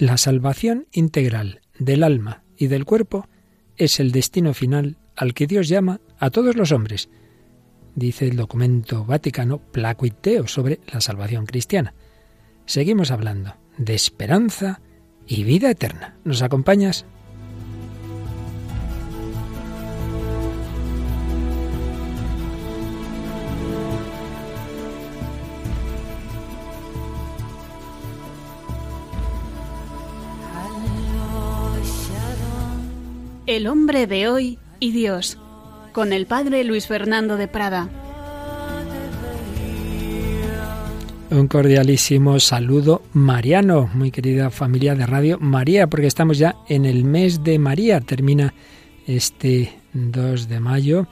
la salvación integral del alma y del cuerpo es el destino final al que Dios llama a todos los hombres, dice el documento vaticano Placuiteo sobre la salvación cristiana. Seguimos hablando de esperanza y vida eterna. ¿Nos acompañas? El hombre de hoy y Dios, con el padre Luis Fernando de Prada. Un cordialísimo saludo mariano, muy querida familia de Radio María, porque estamos ya en el mes de María. Termina este 2 de mayo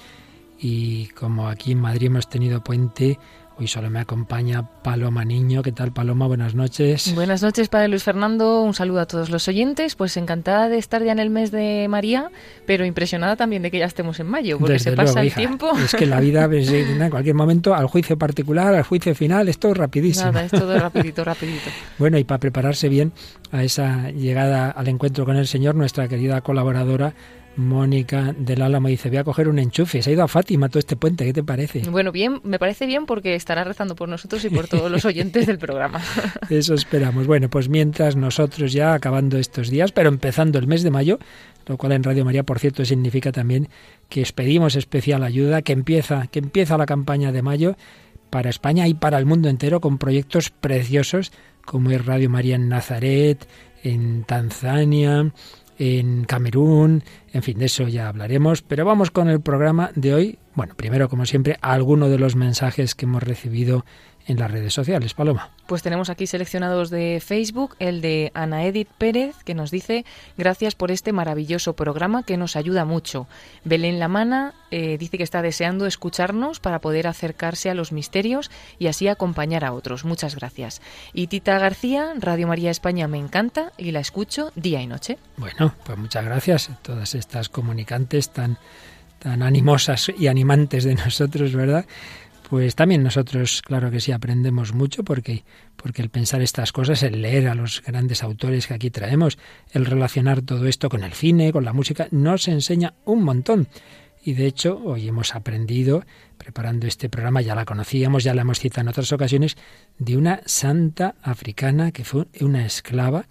y como aquí en Madrid hemos tenido puente, Hoy solo me acompaña Paloma Niño. ¿Qué tal, Paloma? Buenas noches. Buenas noches, Padre Luis Fernando. Un saludo a todos los oyentes. Pues encantada de estar ya en el mes de María, pero impresionada también de que ya estemos en mayo, porque se pasa el tiempo. Es que la vida, pues, en cualquier momento, al juicio particular, al juicio final, es todo rapidísimo. Nada, es todo rapidito, rapidito. bueno, y para prepararse bien a esa llegada al encuentro con el Señor, nuestra querida colaboradora Mónica del Álamo dice, voy a coger un enchufe. Se ha ido a Fátima todo este puente, ¿qué te parece? Bueno, bien, me parece bien porque estará rezando por nosotros y por todos los oyentes del programa. Eso esperamos. Bueno, pues mientras nosotros ya acabando estos días, pero empezando el mes de mayo, lo cual en Radio María, por cierto, significa también que os pedimos especial ayuda, que empieza, que empieza la campaña de mayo para España y para el mundo entero con proyectos preciosos como es Radio María en Nazaret, en Tanzania, en Camerún, en fin, de eso ya hablaremos, pero vamos con el programa de hoy. Bueno, primero, como siempre, alguno de los mensajes que hemos recibido en las redes sociales. Paloma. Pues tenemos aquí seleccionados de Facebook el de Ana Edith Pérez, que nos dice gracias por este maravilloso programa que nos ayuda mucho. Belén Lamana eh, dice que está deseando escucharnos para poder acercarse a los misterios y así acompañar a otros. Muchas gracias. Y Tita García, Radio María España me encanta y la escucho día y noche. Bueno, pues muchas gracias a todas estas comunicantes tan tan animosas y animantes de nosotros, ¿verdad? Pues también nosotros, claro que sí, aprendemos mucho porque, porque el pensar estas cosas, el leer a los grandes autores que aquí traemos, el relacionar todo esto con el cine, con la música, nos enseña un montón. Y de hecho, hoy hemos aprendido, preparando este programa, ya la conocíamos, ya la hemos citado en otras ocasiones, de una santa africana que fue una esclava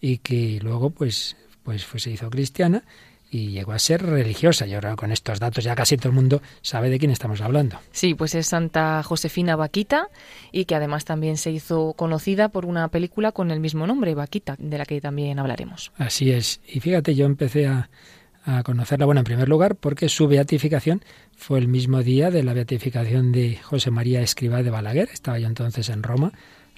y que luego pues, pues, pues se hizo cristiana y llegó a ser religiosa. Y ahora con estos datos ya casi todo el mundo sabe de quién estamos hablando. Sí, pues es Santa Josefina Vaquita y que además también se hizo conocida por una película con el mismo nombre, Vaquita, de la que también hablaremos. Así es. Y fíjate, yo empecé a, a conocerla, bueno, en primer lugar, porque su beatificación fue el mismo día de la beatificación de José María Escribá de Balaguer. Estaba yo entonces en Roma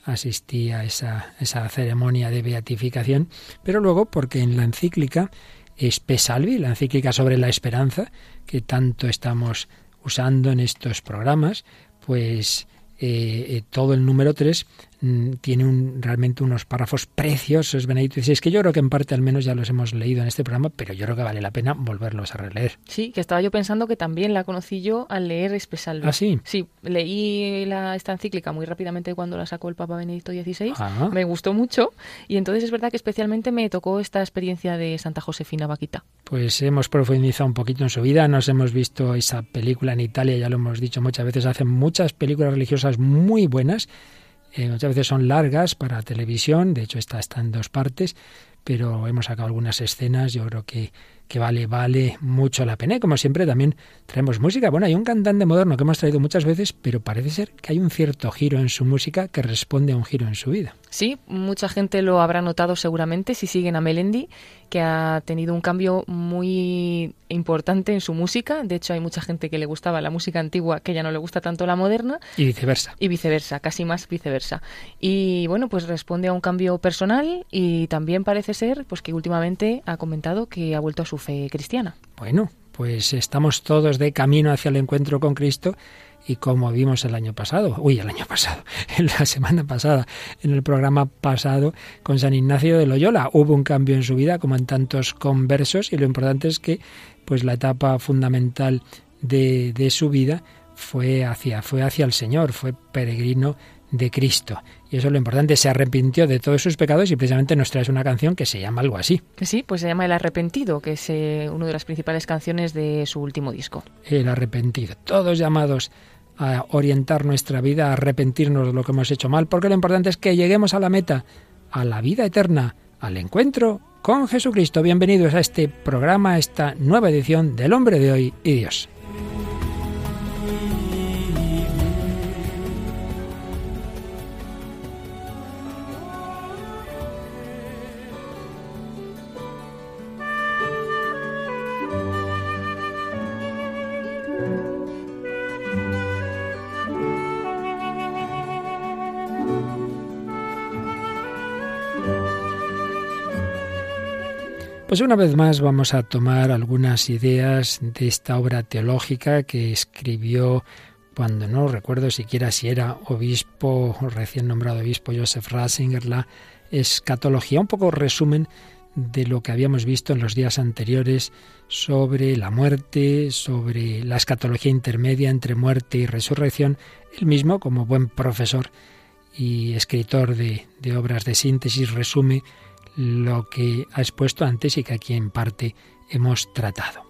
asistí a esa, esa ceremonia de beatificación, pero luego porque en la encíclica Espesalvi, la encíclica sobre la esperanza, que tanto estamos usando en estos programas, pues eh, eh, todo el número 3 Mm, tiene un, realmente unos párrafos preciosos, Benedicto es que yo creo que en parte al menos ya los hemos leído en este programa, pero yo creo que vale la pena volverlos a releer. Sí, que estaba yo pensando que también la conocí yo al leer Espesalvi. ¿Ah, sí? Sí, leí la, esta encíclica muy rápidamente cuando la sacó el Papa Benedicto XVI, ah. me gustó mucho, y entonces es verdad que especialmente me tocó esta experiencia de Santa Josefina Vaquita. Pues hemos profundizado un poquito en su vida, nos hemos visto esa película en Italia, ya lo hemos dicho muchas veces, hacen muchas películas religiosas muy buenas, eh, muchas veces son largas para televisión, de hecho esta está en dos partes, pero hemos sacado algunas escenas, yo creo que, que vale, vale mucho la pena. Y como siempre también traemos música. Bueno, hay un cantante moderno que hemos traído muchas veces, pero parece ser que hay un cierto giro en su música que responde a un giro en su vida. Sí, mucha gente lo habrá notado seguramente si siguen a Melendi, que ha tenido un cambio muy importante en su música. De hecho, hay mucha gente que le gustaba la música antigua que ya no le gusta tanto la moderna. Y viceversa. Y viceversa, casi más viceversa. Y bueno, pues responde a un cambio personal y también parece ser pues que últimamente ha comentado que ha vuelto a su fe cristiana. Bueno, pues estamos todos de camino hacia el encuentro con Cristo y como vimos el año pasado, uy, el año pasado, en la semana pasada, en el programa pasado con San Ignacio de Loyola, hubo un cambio en su vida como en tantos conversos y lo importante es que pues la etapa fundamental de, de su vida fue hacia, fue hacia el Señor, fue peregrino de Cristo. Y eso es lo importante, se arrepintió de todos sus pecados y precisamente nos trae una canción que se llama algo así. Sí, pues se llama El Arrepentido, que es eh, una de las principales canciones de su último disco. El Arrepentido. Todos llamados a orientar nuestra vida, a arrepentirnos de lo que hemos hecho mal, porque lo importante es que lleguemos a la meta, a la vida eterna, al encuentro con Jesucristo. Bienvenidos a este programa, a esta nueva edición del Hombre de hoy y Dios. Pues una vez más vamos a tomar algunas ideas de esta obra teológica que escribió cuando no recuerdo siquiera si era obispo recién nombrado obispo Joseph Ratzinger, la escatología, un poco resumen de lo que habíamos visto en los días anteriores sobre la muerte, sobre la escatología intermedia entre muerte y resurrección. Él mismo, como buen profesor y escritor de, de obras de síntesis, resume lo que ha expuesto antes y que aquí en parte hemos tratado.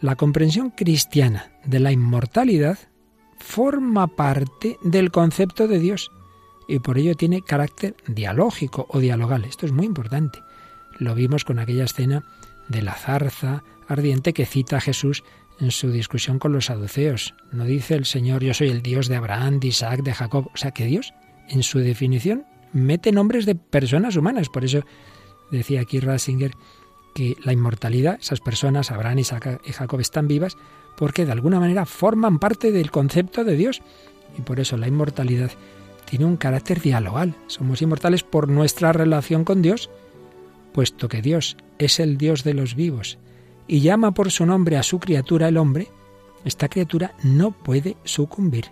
La comprensión cristiana de la inmortalidad forma parte del concepto de Dios y por ello tiene carácter dialógico o dialogal. Esto es muy importante. Lo vimos con aquella escena de la zarza ardiente que cita Jesús en su discusión con los saduceos. No dice el Señor yo soy el Dios de Abraham, de Isaac, de Jacob. O sea que Dios, en su definición, mete nombres de personas humanas. Por eso decía aquí Ratzinger que la inmortalidad, esas personas, Abraham, Isaac y Jacob, están vivas porque de alguna manera forman parte del concepto de Dios. Y por eso la inmortalidad tiene un carácter dialogal. Somos inmortales por nuestra relación con Dios, puesto que Dios es el Dios de los vivos y llama por su nombre a su criatura el hombre, esta criatura no puede sucumbir.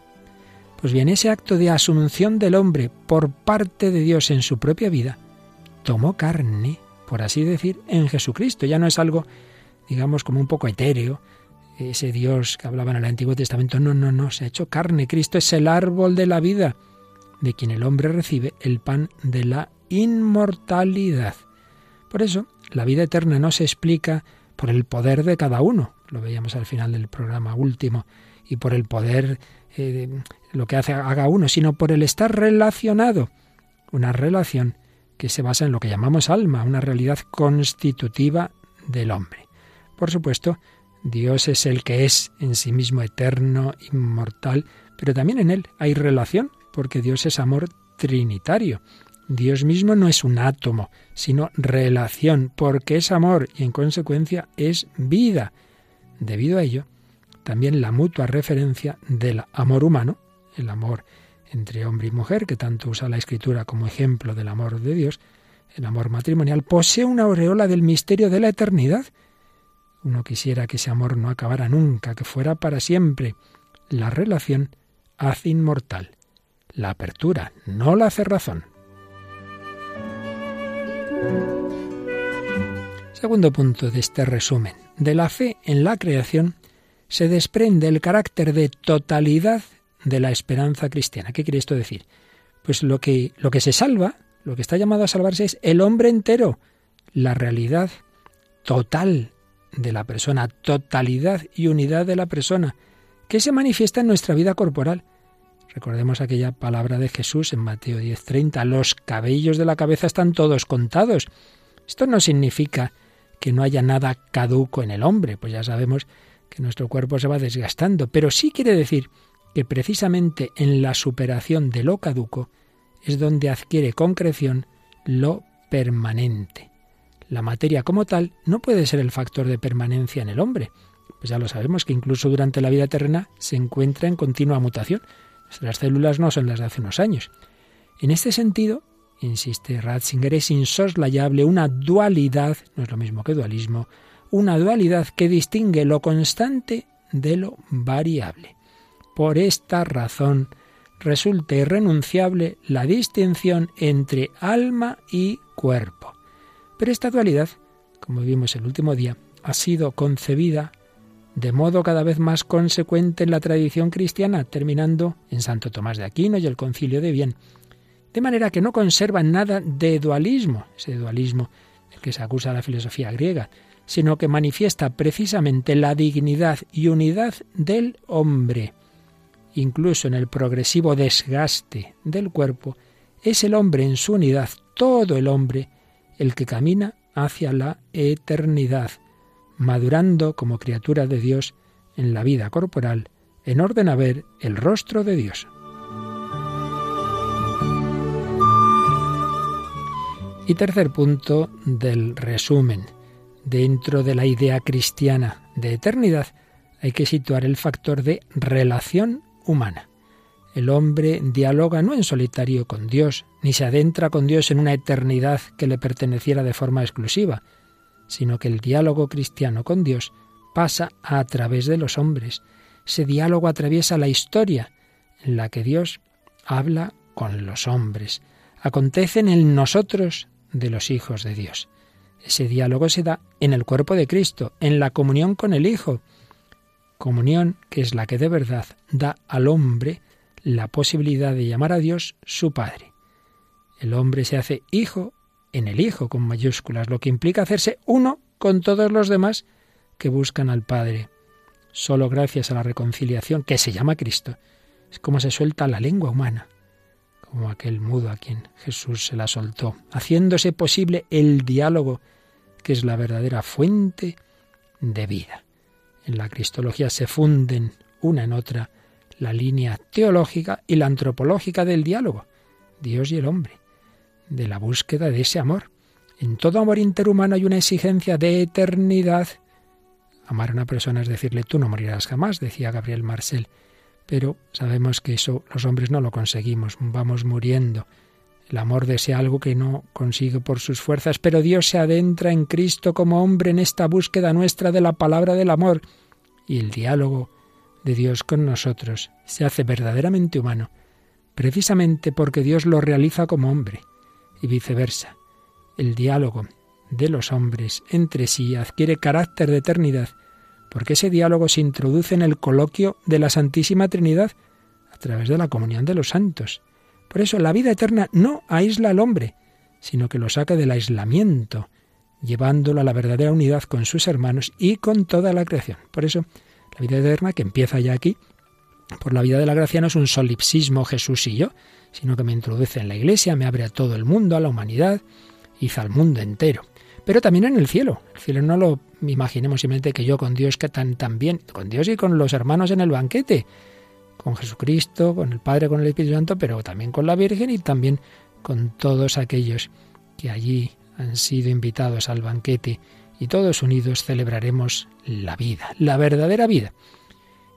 Pues bien, ese acto de asunción del hombre por parte de Dios en su propia vida tomó carne, por así decir, en Jesucristo. Ya no es algo, digamos, como un poco etéreo, ese Dios que hablaba en el Antiguo Testamento. No, no, no, se ha hecho carne. Cristo es el árbol de la vida, de quien el hombre recibe el pan de la inmortalidad. Por eso, la vida eterna no se explica por el poder de cada uno, lo veíamos al final del programa último, y por el poder eh, lo que hace, haga uno, sino por el estar relacionado. Una relación que se basa en lo que llamamos alma, una realidad constitutiva del hombre. Por supuesto, Dios es el que es en sí mismo eterno, inmortal, pero también en él hay relación, porque Dios es amor trinitario. Dios mismo no es un átomo, sino relación, porque es amor y en consecuencia es vida. Debido a ello, también la mutua referencia del amor humano, el amor entre hombre y mujer, que tanto usa la escritura como ejemplo del amor de Dios, el amor matrimonial, posee una aureola del misterio de la eternidad. Uno quisiera que ese amor no acabara nunca, que fuera para siempre. La relación hace inmortal. La apertura, no la cerrazón. Segundo punto de este resumen. De la fe en la creación se desprende el carácter de totalidad de la esperanza cristiana. ¿Qué quiere esto decir? Pues lo que, lo que se salva, lo que está llamado a salvarse es el hombre entero, la realidad total de la persona, totalidad y unidad de la persona, que se manifiesta en nuestra vida corporal. Recordemos aquella palabra de Jesús en Mateo 10:30, los cabellos de la cabeza están todos contados. Esto no significa que no haya nada caduco en el hombre, pues ya sabemos que nuestro cuerpo se va desgastando, pero sí quiere decir que precisamente en la superación de lo caduco es donde adquiere concreción lo permanente. La materia como tal no puede ser el factor de permanencia en el hombre, pues ya lo sabemos que incluso durante la vida terrena se encuentra en continua mutación. Las células no son las de hace unos años. En este sentido, insiste Ratzinger, es insoslayable una dualidad, no es lo mismo que dualismo, una dualidad que distingue lo constante de lo variable. Por esta razón resulta irrenunciable la distinción entre alma y cuerpo. Pero esta dualidad, como vimos el último día, ha sido concebida de modo cada vez más consecuente en la tradición cristiana, terminando en Santo Tomás de Aquino y el Concilio de Bien. De manera que no conservan nada de dualismo, ese dualismo del que se acusa la filosofía griega, sino que manifiesta precisamente la dignidad y unidad del hombre. Incluso en el progresivo desgaste del cuerpo, es el hombre en su unidad, todo el hombre, el que camina hacia la eternidad, madurando como criatura de Dios en la vida corporal, en orden a ver el rostro de Dios. Y tercer punto del resumen. Dentro de la idea cristiana de eternidad hay que situar el factor de relación humana. El hombre dialoga no en solitario con Dios, ni se adentra con Dios en una eternidad que le perteneciera de forma exclusiva, sino que el diálogo cristiano con Dios pasa a través de los hombres. Ese diálogo atraviesa la historia en la que Dios habla con los hombres. Acontece en el nosotros de los hijos de Dios. Ese diálogo se da en el cuerpo de Cristo, en la comunión con el Hijo. Comunión que es la que de verdad da al hombre la posibilidad de llamar a Dios su Padre. El hombre se hace hijo en el Hijo con mayúsculas, lo que implica hacerse uno con todos los demás que buscan al Padre. Solo gracias a la reconciliación, que se llama Cristo, es como se suelta la lengua humana, como aquel mudo a quien Jesús se la soltó, haciéndose posible el diálogo, que es la verdadera fuente de vida. En la Cristología se funden una en otra la línea teológica y la antropológica del diálogo, Dios y el hombre, de la búsqueda de ese amor. En todo amor interhumano hay una exigencia de eternidad. Amar a una persona es decirle tú no morirás jamás, decía Gabriel Marcel, pero sabemos que eso los hombres no lo conseguimos, vamos muriendo. El amor desea algo que no consigue por sus fuerzas, pero Dios se adentra en Cristo como hombre en esta búsqueda nuestra de la palabra del amor y el diálogo de Dios con nosotros se hace verdaderamente humano, precisamente porque Dios lo realiza como hombre, y viceversa. El diálogo de los hombres entre sí adquiere carácter de eternidad, porque ese diálogo se introduce en el coloquio de la Santísima Trinidad a través de la comunión de los santos. Por eso la vida eterna no aísla al hombre, sino que lo saca del aislamiento, llevándolo a la verdadera unidad con sus hermanos y con toda la creación. Por eso la vida eterna, que empieza ya aquí, por la vida de la gracia no es un solipsismo Jesús y yo, sino que me introduce en la iglesia, me abre a todo el mundo, a la humanidad, hizo al mundo entero. Pero también en el cielo. El cielo no lo imaginemos simplemente que yo con Dios que tan, tan bien, con Dios y con los hermanos en el banquete, con Jesucristo, con el Padre, con el Espíritu Santo, pero también con la Virgen y también con todos aquellos que allí han sido invitados al banquete y todos unidos celebraremos la vida, la verdadera vida.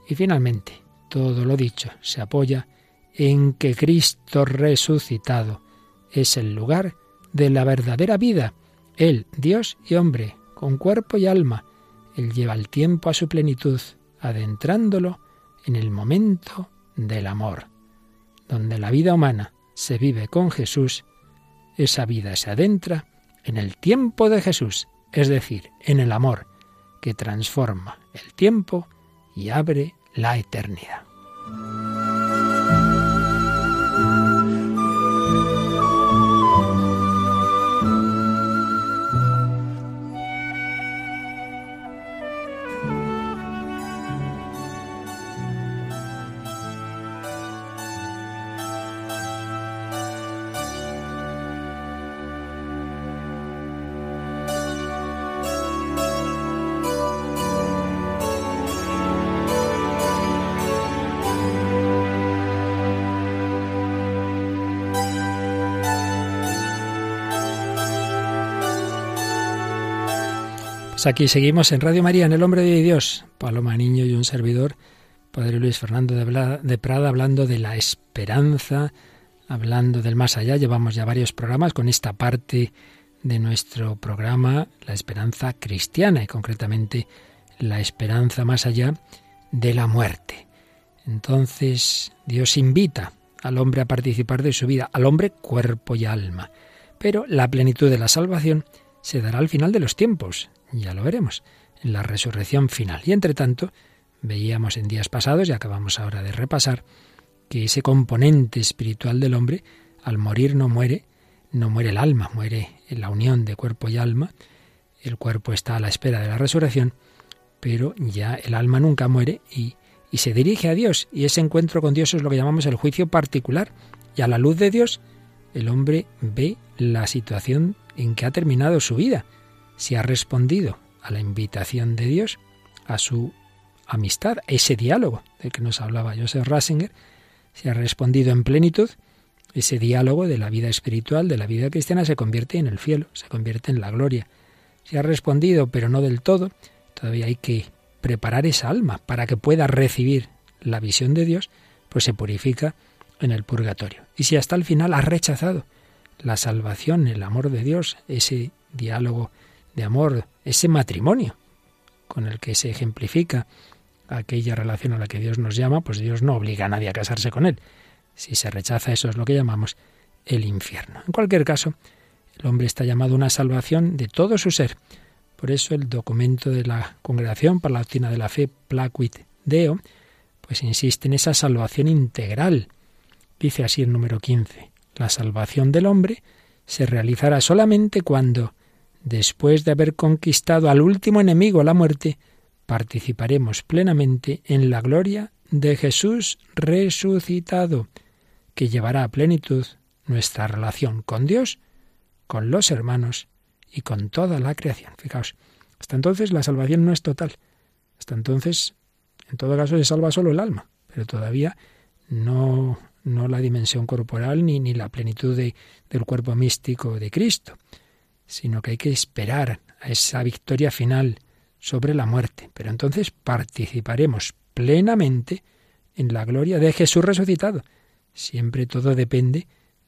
Y finalmente, todo lo dicho se apoya en que Cristo resucitado es el lugar de la verdadera vida. Él, Dios y hombre, con cuerpo y alma, Él lleva el tiempo a su plenitud, adentrándolo en el momento del amor. Donde la vida humana se vive con Jesús, esa vida se adentra en el tiempo de Jesús, es decir, en el amor que transforma el tiempo y abre la eternidad. Pues aquí seguimos en Radio María, en El Hombre de Dios. Paloma Niño y un servidor, Padre Luis Fernando de Prada, hablando de la esperanza, hablando del más allá. Llevamos ya varios programas con esta parte de nuestro programa, la esperanza cristiana y concretamente la esperanza más allá de la muerte. Entonces Dios invita al hombre a participar de su vida, al hombre cuerpo y alma. Pero la plenitud de la salvación se dará al final de los tiempos, ya lo veremos. en la resurrección final. Y entre tanto, veíamos en días pasados, y acabamos ahora de repasar, que ese componente espiritual del hombre, al morir no muere, no muere el alma, muere en la unión de cuerpo y alma, el cuerpo está a la espera de la resurrección, pero ya el alma nunca muere y, y se dirige a Dios, y ese encuentro con Dios es lo que llamamos el juicio particular, y a la luz de Dios el hombre ve la situación en que ha terminado su vida, si ha respondido a la invitación de Dios, a su amistad, ese diálogo del que nos hablaba Joseph Rasinger, si ha respondido en plenitud, ese diálogo de la vida espiritual, de la vida cristiana, se convierte en el cielo, se convierte en la gloria. Si ha respondido, pero no del todo, todavía hay que preparar esa alma para que pueda recibir la visión de Dios, pues se purifica en el purgatorio. Y si hasta el final ha rechazado la salvación, el amor de Dios, ese diálogo de amor, ese matrimonio con el que se ejemplifica aquella relación a la que Dios nos llama, pues Dios no obliga a nadie a casarse con él. Si se rechaza eso es lo que llamamos el infierno. En cualquier caso, el hombre está llamado a una salvación de todo su ser. Por eso el documento de la Congregación para la Doctrina de la Fe, Placuit Deo, pues insiste en esa salvación integral. Dice así el número 15. La salvación del hombre se realizará solamente cuando, después de haber conquistado al último enemigo, la muerte, participaremos plenamente en la gloria de Jesús resucitado, que llevará a plenitud nuestra relación con Dios, con los hermanos y con toda la creación. Fijaos, hasta entonces la salvación no es total. Hasta entonces, en todo caso, se salva solo el alma, pero todavía no no la dimensión corporal ni, ni la plenitud del cuerpo místico de Cristo, sino que hay que esperar a esa victoria final sobre la muerte. Pero entonces participaremos plenamente en la gloria de Jesús resucitado. Siempre todo depende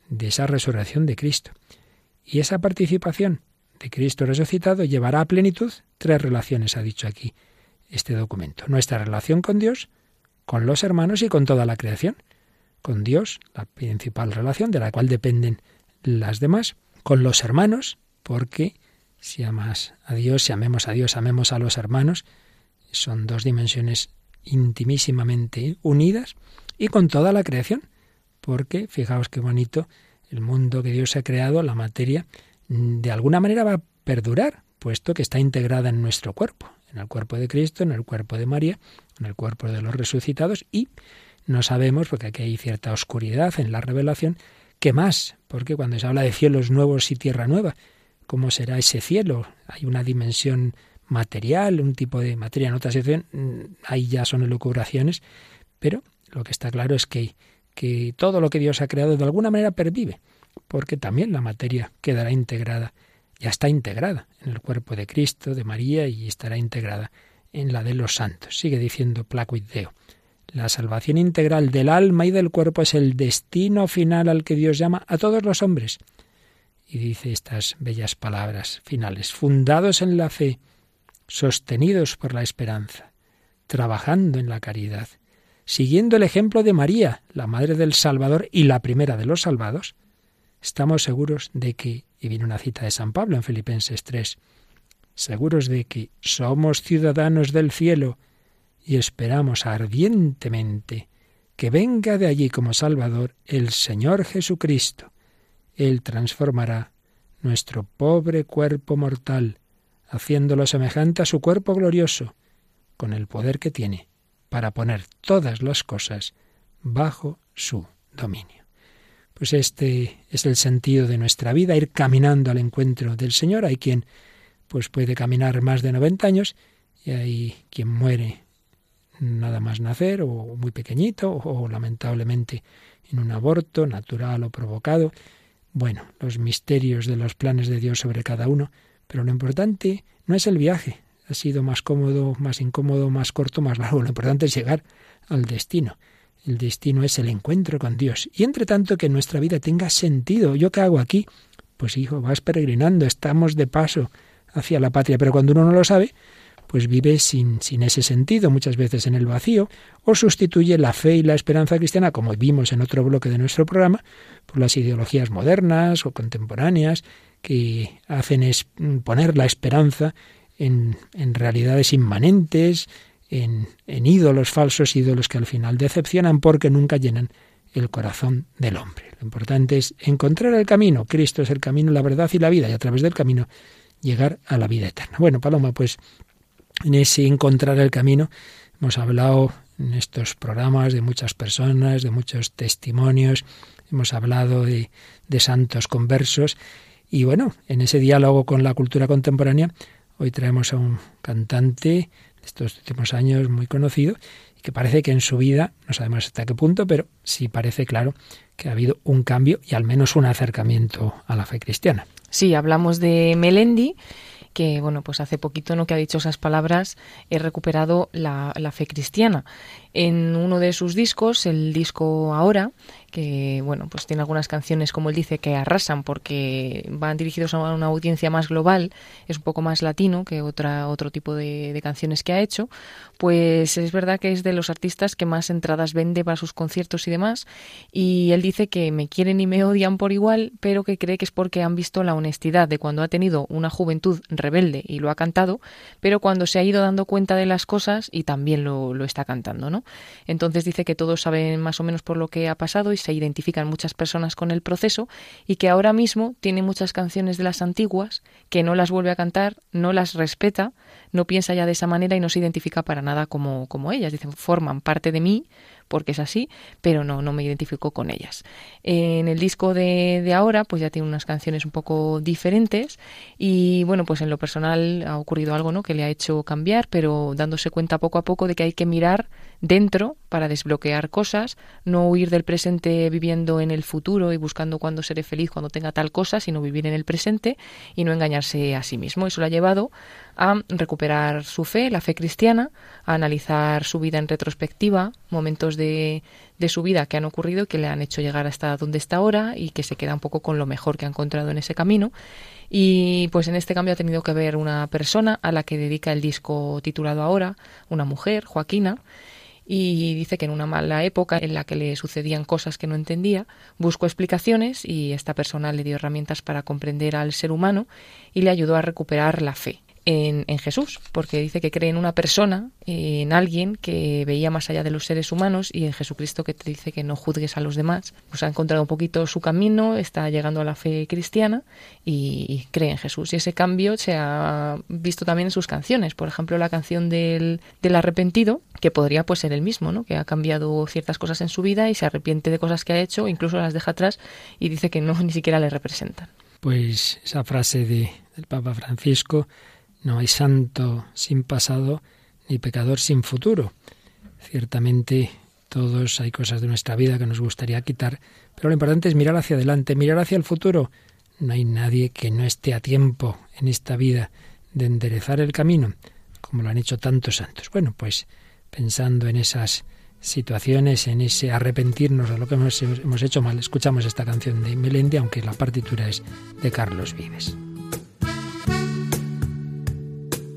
de esa resurrección de Cristo. Y esa participación de Cristo resucitado llevará a plenitud tres relaciones, ha dicho aquí este documento. Nuestra relación con Dios, con los hermanos y con toda la creación con Dios, la principal relación de la cual dependen las demás, con los hermanos, porque si amas a Dios, si amemos a Dios, amemos a los hermanos, son dos dimensiones intimísimamente unidas, y con toda la creación, porque fijaos qué bonito, el mundo que Dios ha creado, la materia, de alguna manera va a perdurar, puesto que está integrada en nuestro cuerpo, en el cuerpo de Cristo, en el cuerpo de María, en el cuerpo de los resucitados, y no sabemos, porque aquí hay cierta oscuridad en la revelación, ¿qué más? Porque cuando se habla de cielos nuevos y tierra nueva, ¿cómo será ese cielo? Hay una dimensión material, un tipo de materia en otra sección, mm, ahí ya son elucubraciones, pero lo que está claro es que, que todo lo que Dios ha creado de alguna manera pervive, porque también la materia quedará integrada, ya está integrada en el cuerpo de Cristo, de María, y estará integrada en la de los santos. Sigue diciendo Placuit Deo. La salvación integral del alma y del cuerpo es el destino final al que Dios llama a todos los hombres. Y dice estas bellas palabras finales, fundados en la fe, sostenidos por la esperanza, trabajando en la caridad, siguiendo el ejemplo de María, la Madre del Salvador y la primera de los salvados, estamos seguros de que, y viene una cita de San Pablo en Filipenses 3, seguros de que somos ciudadanos del cielo y esperamos ardientemente que venga de allí como Salvador el Señor Jesucristo. Él transformará nuestro pobre cuerpo mortal, haciéndolo semejante a su cuerpo glorioso, con el poder que tiene para poner todas las cosas bajo su dominio. Pues este es el sentido de nuestra vida, ir caminando al encuentro del Señor. Hay quien pues puede caminar más de 90 años y hay quien muere nada más nacer o muy pequeñito o, lamentablemente en un aborto natural o provocado. Bueno, los misterios de los planes de Dios sobre cada uno, pero lo importante no es el viaje, ha sido más cómodo, más incómodo, más corto, más largo, lo importante es llegar al destino. El destino es el encuentro con Dios. Y entre tanto que nuestra vida tenga sentido. ¿Yo qué hago aquí? Pues hijo, vas peregrinando, estamos de paso hacia la patria, pero cuando uno no lo sabe, pues vive sin, sin ese sentido, muchas veces en el vacío, o sustituye la fe y la esperanza cristiana, como vimos en otro bloque de nuestro programa, por las ideologías modernas o contemporáneas que hacen es poner la esperanza en, en realidades inmanentes, en, en ídolos falsos, ídolos que al final decepcionan porque nunca llenan el corazón del hombre. Lo importante es encontrar el camino. Cristo es el camino, la verdad y la vida, y a través del camino llegar a la vida eterna. Bueno, Paloma, pues en ese encontrar el camino hemos hablado en estos programas de muchas personas, de muchos testimonios, hemos hablado de, de santos conversos y bueno, en ese diálogo con la cultura contemporánea, hoy traemos a un cantante de estos últimos años muy conocido y que parece que en su vida, no sabemos hasta qué punto, pero sí parece claro que ha habido un cambio y al menos un acercamiento a la fe cristiana. Sí, hablamos de Melendi que bueno pues hace poquito no que ha dicho esas palabras he recuperado la, la fe cristiana en uno de sus discos el disco ahora que bueno, pues tiene algunas canciones, como él dice, que arrasan porque van dirigidos a una audiencia más global, es un poco más latino que otra, otro tipo de, canciones que ha hecho, pues es verdad que es de los artistas que más entradas vende para sus conciertos y demás, y él dice que me quieren y me odian por igual, pero que cree que es porque han visto la honestidad de cuando ha tenido una juventud rebelde y lo ha cantado, pero cuando se ha ido dando cuenta de las cosas y también lo, lo está cantando, ¿no? Entonces dice que todos saben más o menos por lo que ha pasado y se identifican muchas personas con el proceso y que ahora mismo tiene muchas canciones de las antiguas que no las vuelve a cantar, no las respeta, no piensa ya de esa manera y no se identifica para nada como, como ellas. Dicen, forman parte de mí, porque es así, pero no, no me identifico con ellas. En el disco de, ahora, pues ya tiene unas canciones un poco diferentes y bueno, pues en lo personal ha ocurrido algo ¿no? que le ha hecho cambiar, pero dándose cuenta poco a poco de que hay que mirar dentro para desbloquear cosas, no huir del presente viviendo en el futuro y buscando cuándo seré feliz cuando tenga tal cosa, sino vivir en el presente y no engañarse a sí mismo. Eso lo ha llevado a recuperar su fe, la fe cristiana, a analizar su vida en retrospectiva, momentos de, de su vida que han ocurrido que le han hecho llegar hasta donde está ahora y que se queda un poco con lo mejor que ha encontrado en ese camino. Y pues en este cambio ha tenido que ver una persona a la que dedica el disco titulado ahora, una mujer, Joaquina, y dice que en una mala época en la que le sucedían cosas que no entendía, buscó explicaciones y esta persona le dio herramientas para comprender al ser humano y le ayudó a recuperar la fe en, Jesús, porque dice que cree en una persona, en alguien que veía más allá de los seres humanos y en Jesucristo que te dice que no juzgues a los demás. Pues ha encontrado un poquito su camino, está llegando a la fe cristiana y, y cree en Jesús. Y ese cambio se ha visto también en sus canciones. Por ejemplo, la canción del, del arrepentido, que podría pues ser el mismo, ¿no? que ha cambiado ciertas cosas en su vida y se arrepiente de cosas que ha hecho, incluso las deja atrás y dice que no ni siquiera le representan. Pues esa frase de, del Papa Francisco no hay santo sin pasado ni pecador sin futuro. Ciertamente todos hay cosas de nuestra vida que nos gustaría quitar, pero lo importante es mirar hacia adelante, mirar hacia el futuro. No hay nadie que no esté a tiempo en esta vida de enderezar el camino, como lo han hecho tantos santos. Bueno, pues pensando en esas situaciones, en ese arrepentirnos de lo que hemos, hecho mal, escuchamos esta canción de Melendi, aunque la partitura es de Carlos Vives.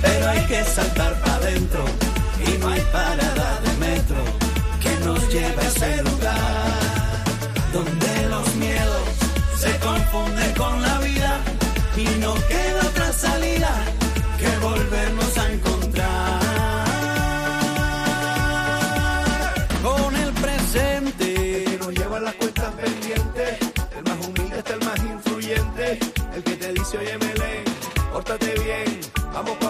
pero hay que saltar para adentro y no hay parada de metro que nos lleve a ese lugar donde los miedos se confunden con la vida y no queda otra salida que volvernos a encontrar. Con el presente el que nos lleva las cuentas pendientes. El más humilde hasta el más influyente. El que te dice oye Melén pórtate bien vamos pa'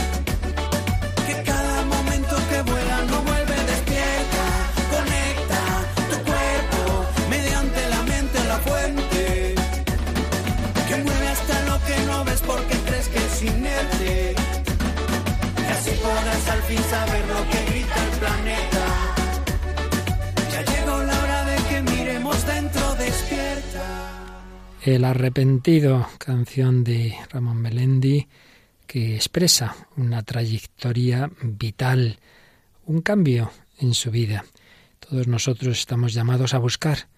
Fin saber lo que grita el planeta. Ya llegó la hora de que miremos dentro despierta. El arrepentido, canción de Ramón Melendi, que expresa una trayectoria vital, un cambio en su vida. Todos nosotros estamos llamados a buscar,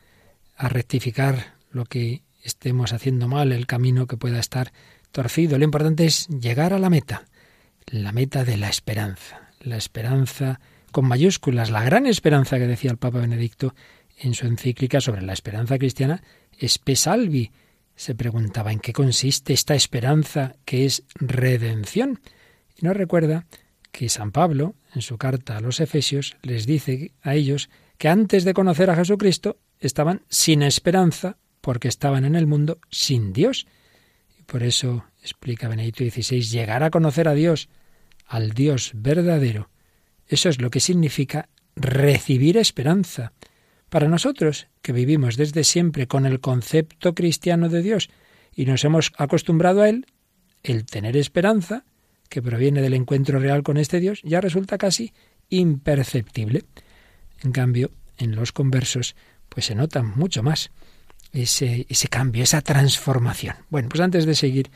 a rectificar lo que estemos haciendo mal, el camino que pueda estar torcido. Lo importante es llegar a la meta, la meta de la esperanza, la esperanza con mayúsculas, la gran esperanza que decía el Papa Benedicto en su encíclica sobre la esperanza cristiana, Spe Salvi. Se preguntaba en qué consiste esta esperanza que es redención. Y nos recuerda que San Pablo, en su carta a los Efesios, les dice a ellos que antes de conocer a Jesucristo estaban sin esperanza porque estaban en el mundo sin Dios. Y por eso, explica Benedicto XVI, llegar a conocer a Dios, al Dios verdadero, eso es lo que significa recibir esperanza. Para nosotros, que vivimos desde siempre con el concepto cristiano de Dios y nos hemos acostumbrado a él, el tener esperanza, que proviene del encuentro real con este Dios, ya resulta casi imperceptible. En cambio, en los conversos, pues se nota mucho más ese, ese cambio, esa transformación. Bueno, pues antes de seguir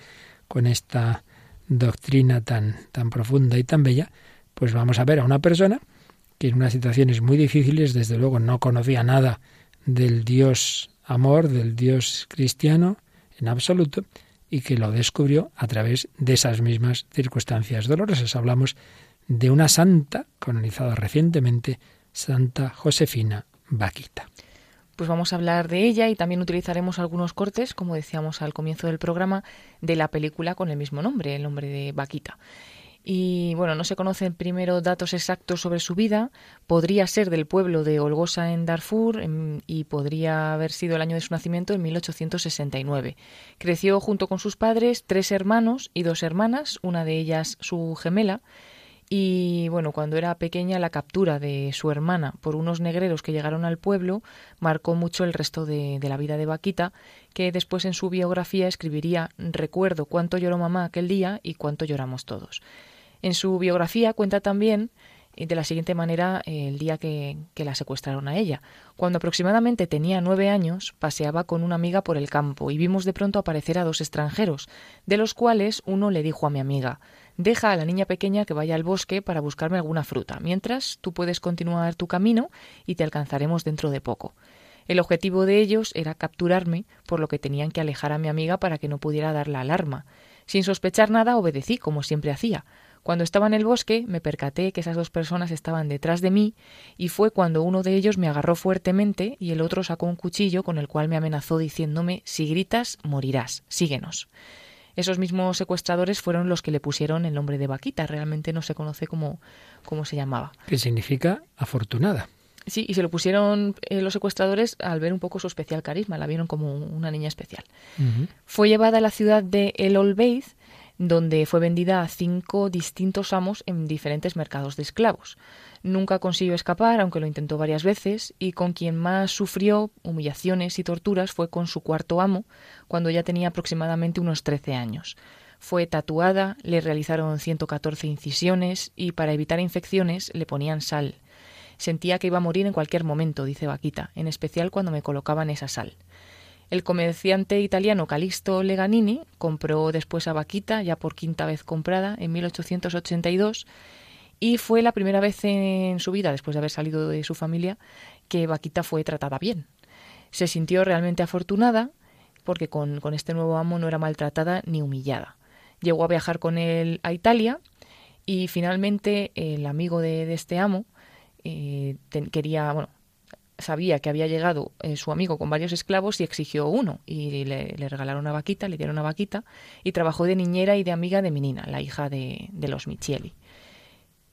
con esta doctrina tan, tan profunda y tan bella, pues vamos a ver a una persona que en unas situaciones muy difíciles, desde luego, no conocía nada del Dios amor, del Dios cristiano en absoluto, y que lo descubrió a través de esas mismas circunstancias dolorosas. Hablamos de una santa canonizada recientemente, Santa Josefina Vaquita. Pues vamos a hablar de ella y también utilizaremos algunos cortes, como decíamos al comienzo del programa, de la película con el mismo nombre, el nombre de Vaquita. Y bueno, no se conocen primero datos exactos sobre su vida. Podría ser del pueblo de Olgosa en Darfur em, y podría haber sido el año de su nacimiento en 1869. Creció junto con sus padres, tres hermanos y dos hermanas, una de ellas su gemela. Y bueno, cuando era pequeña la captura de su hermana por unos negreros que llegaron al pueblo marcó mucho el resto de, la vida de Vaquita, que después en su biografía escribiría Recuerdo cuánto lloró mamá aquel día y cuánto lloramos todos. En su biografía cuenta también de la siguiente manera el día que, que, la secuestraron a ella. Cuando aproximadamente tenía nueve años, paseaba con una amiga por el campo y vimos de pronto aparecer a dos extranjeros, de los cuales uno le dijo a mi amiga Deja a la niña pequeña que vaya al bosque para buscarme alguna fruta, mientras tú puedes continuar tu camino y te alcanzaremos dentro de poco. El objetivo de ellos era capturarme, por lo que tenían que alejar a mi amiga para que no pudiera dar la alarma. Sin sospechar nada, obedecí, como siempre hacía. Cuando estaba en el bosque me percaté que esas dos personas estaban detrás de mí y fue cuando uno de ellos me agarró fuertemente y el otro sacó un cuchillo con el cual me amenazó diciéndome si gritas morirás, síguenos. Esos mismos secuestradores fueron los que le pusieron el nombre de Vaquita, realmente no se conoce cómo, cómo se llamaba. ¿Qué significa afortunada? Sí, y se lo pusieron eh, los secuestradores al ver un poco su especial carisma, la vieron como una niña especial. Fue llevada a la ciudad de El Olbeid, donde fue vendida a cinco distintos amos en diferentes mercados de esclavos. Nunca consiguió escapar, aunque lo intentó varias veces, y con quien más sufrió humillaciones y torturas fue con su cuarto amo, cuando ya tenía aproximadamente unos 13 años. Fue tatuada, le realizaron 114 incisiones y para evitar infecciones le ponían sal. Sentía que iba a morir en cualquier momento, dice Vaquita, en especial cuando me colocaban esa sal. El comerciante italiano Calixto Leganini compró después a Vaquita, ya por quinta vez comprada, en 1882, y fue la primera vez en su vida, después de haber salido de su familia, que Vaquita fue tratada bien. Se sintió realmente afortunada porque con, este nuevo amo no era maltratada ni humillada. Llegó a viajar con él a Italia y finalmente el amigo de, este amo eh, quería, bueno, sabía que había llegado eh, su amigo con varios esclavos y exigió uno y le, regalaron una vaquita, le dieron una vaquita y trabajó de niñera y de amiga de Menina, la hija de, de los Micheli.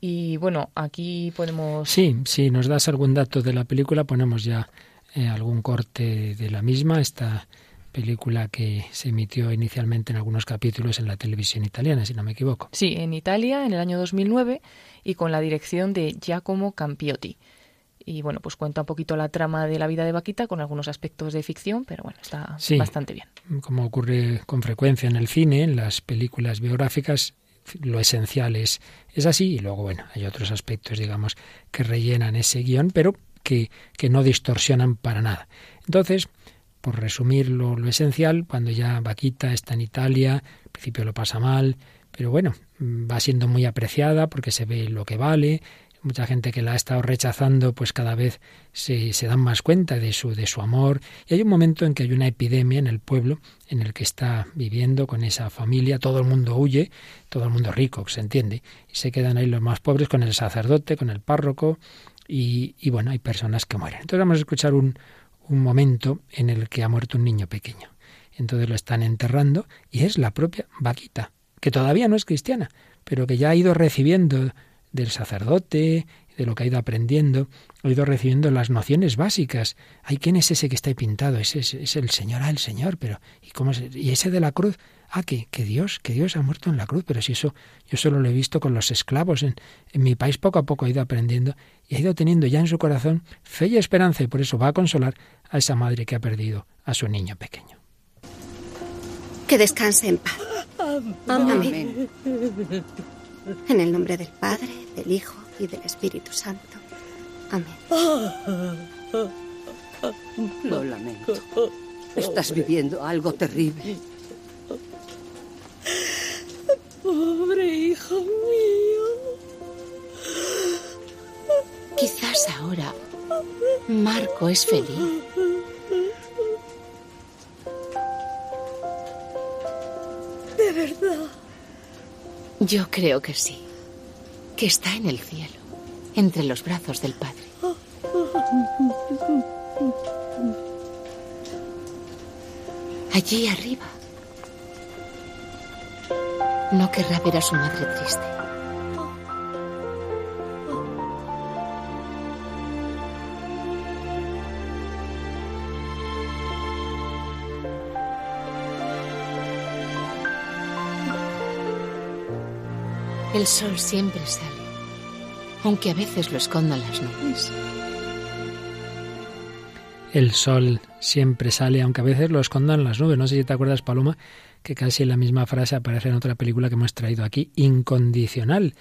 Y bueno, aquí podemos... Sí, si nos das algún dato de la película, ponemos ya eh, algún corte de la misma, esta película que se emitió inicialmente en algunos capítulos en la televisión italiana, si no me equivoco. Sí, en Italia en el año 2009 y con la dirección de Giacomo Campiotti. Y bueno, pues cuenta un poquito la trama de la vida de Vaquita con algunos aspectos de ficción, pero bueno, está bastante bien. Como ocurre con frecuencia en el cine, en las películas biográficas, lo esencial es, es así y luego, bueno, hay otros aspectos, digamos, que rellenan ese guion, pero que, que no distorsionan para nada. Entonces, por resumir lo, lo, esencial, cuando ya Vaquita está en Italia, al principio lo pasa mal, pero bueno, va siendo muy apreciada porque se ve lo que vale, mucha gente que la ha estado rechazando, pues cada vez se, se, dan más cuenta de su, de su amor. Y hay un momento en que hay una epidemia en el pueblo en el que está viviendo con esa familia, todo el mundo huye, todo el mundo rico, se entiende, y se quedan ahí los más pobres con el sacerdote, con el párroco, y, y bueno, hay personas que mueren. Entonces vamos a escuchar un, un momento en el que ha muerto un niño pequeño. Entonces lo están enterrando y es la propia vaquita, que todavía no es cristiana, pero que ya ha ido recibiendo del sacerdote, de lo que ha ido aprendiendo, ha ido recibiendo las nociones básicas. Ay, ¿quién es ese que está ahí pintado? Ese es, el Señor, ah, el Señor, pero ¿y cómo y ese de la cruz? Ah, que, que Dios, que Dios ha muerto en la cruz, pero si eso yo solo lo he visto con los esclavos en, en mi país poco a poco ha ido aprendiendo y ha ido teniendo ya en su corazón fe y esperanza y por eso va a consolar a esa madre que ha perdido a su niño pequeño. Que descanse en paz. Amén. En el nombre del Padre, del Hijo y del Espíritu Santo. Amén. Lo lamento. Estás viviendo algo terrible. Pobre hijo mío. Quizás ahora Marco es feliz. De verdad. Yo creo que sí. Que está en el cielo, entre los brazos del Padre. Allí arriba. No querrá ver a su madre triste. El sol siempre sale, aunque a veces lo escondan las nubes. El sol siempre sale, aunque a veces lo escondan las nubes. No sé si te acuerdas, Paloma, que casi la misma frase aparece en otra película que hemos traído aquí, Incondicional.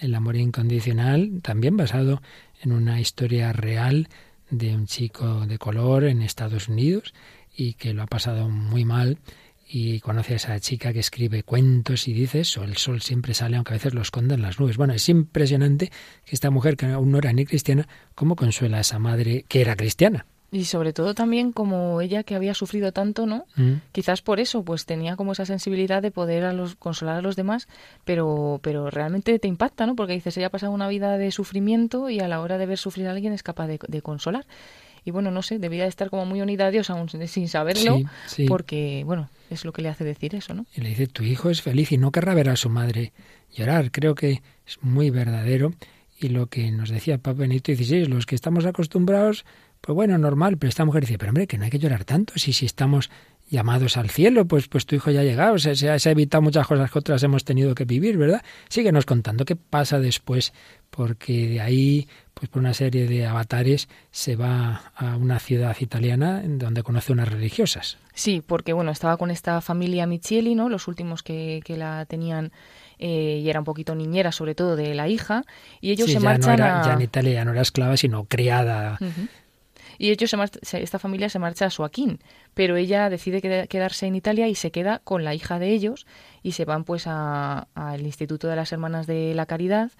El amor incondicional, también basado en una historia real de un chico de color en Estados Unidos y que lo ha pasado muy mal y conoce a esa chica que escribe cuentos y dice eso, el sol siempre sale aunque a veces lo escondan las nubes. Bueno, es impresionante que esta mujer que aún no era ni cristiana, cómo consuela a esa madre que era cristiana. Y sobre todo también como ella que había sufrido tanto, ¿no? Mm. Quizás por eso, pues tenía como esa sensibilidad de poder a los, consolar a los demás, pero, pero realmente te impacta, ¿no? Porque dices, ella ha pasado una vida de sufrimiento y a la hora de ver sufrir a alguien es capaz de, de consolar y bueno, no sé, debía de estar como muy unida a Dios aún sin saberlo, porque, bueno, es lo que le hace decir eso, ¿no? Y le dice, tu hijo es feliz y no querrá ver a su madre llorar. Creo que es muy verdadero Y lo que nos decía Papa Benito XVI, los que estamos acostumbrados, pues bueno, normal, pero esta mujer dice, pero hombre, que no hay que llorar tanto, si, si estamos llamados al cielo, pues, pues tu hijo ya ha llegado, se, se, ha evitado muchas cosas que otras hemos tenido que vivir, ¿verdad? Síguenos contando qué pasa después, porque de ahí, pues por una serie de avatares, se va a una ciudad italiana donde conoce unas religiosas. Sí, porque bueno, estaba con esta familia Micheli, ¿no? Los últimos que, que la tenían eh, y era un poquito niñera, sobre todo de la hija, y ellos Sí, se ya marchan no era, a... ya en Italia ya no era esclava, sino criada. Y ellos se mar- se- esta familia se marcha a Joaquín, pero ella decide queda- quedarse en Italia y se queda con la hija de ellos y se van pues al Instituto de las Hermanas de la Caridad,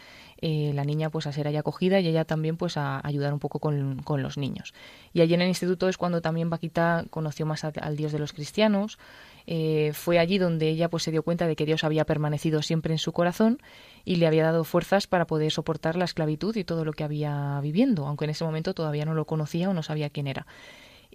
eh, la niña pues a ser ahí acogida y ella también pues a ayudar un poco con, con los niños. Y allí en el instituto es cuando también Paquita conoció más al Dios de los cristianos, eh, fue allí donde ella pues se dio cuenta de que Dios había permanecido siempre en su corazón y le había dado fuerzas para poder soportar la esclavitud y todo lo que había viviendo, aunque en ese momento todavía no lo conocía o no sabía quién era.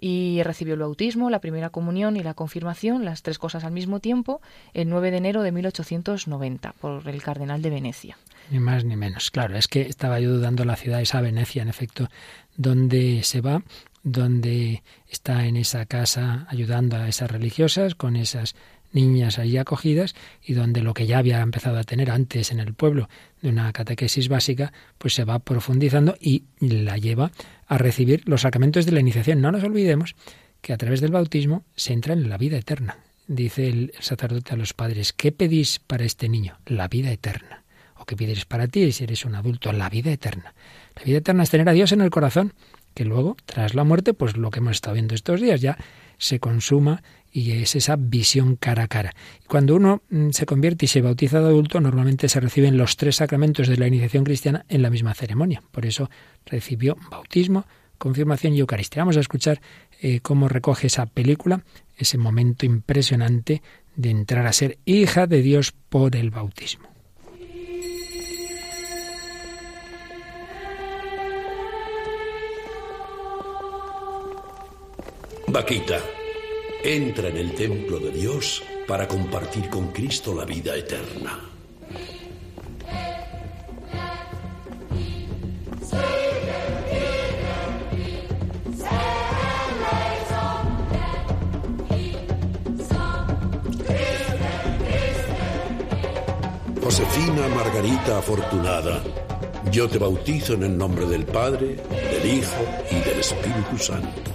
Y recibió el bautismo, la primera comunión y la confirmación, las tres cosas al mismo tiempo, el 9 de enero de 1890 por el cardenal de Venecia. Ni más ni menos. Claro, es que estaba yo dudando la ciudad, esa Venecia, en efecto, donde se va, donde está en esa casa ayudando a esas religiosas con esas niñas allí acogidas y donde lo que ya había empezado a tener antes en el pueblo de una catequesis básica, pues se va profundizando y la lleva a recibir los sacramentos de la iniciación. No nos olvidemos que a través del bautismo se entra en la vida eterna. Dice el sacerdote a los padres, ¿qué pedís para este niño? La vida eterna. ¿O qué pides para ti si eres un adulto? La vida eterna. La vida eterna es tener a Dios en el corazón, que luego, tras la muerte, pues lo que hemos estado viendo estos días ya se consuma y es esa visión cara a cara. Cuando uno mm, se convierte y se bautiza de adulto, normalmente se reciben los tres sacramentos de la iniciación cristiana en la misma ceremonia. Por eso recibió bautismo, confirmación y Eucaristía. Vamos a escuchar eh, cómo recoge esa película, ese momento impresionante de entrar a ser hija de Dios por el bautismo. Vaquita, entra en el templo de Dios para compartir con Cristo la vida eterna. Josefina Margarita Afortunada, yo te bautizo en el nombre del Padre, del Hijo y del Espíritu Santo.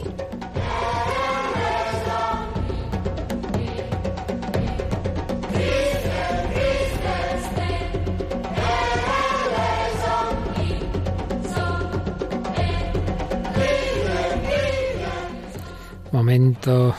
Momento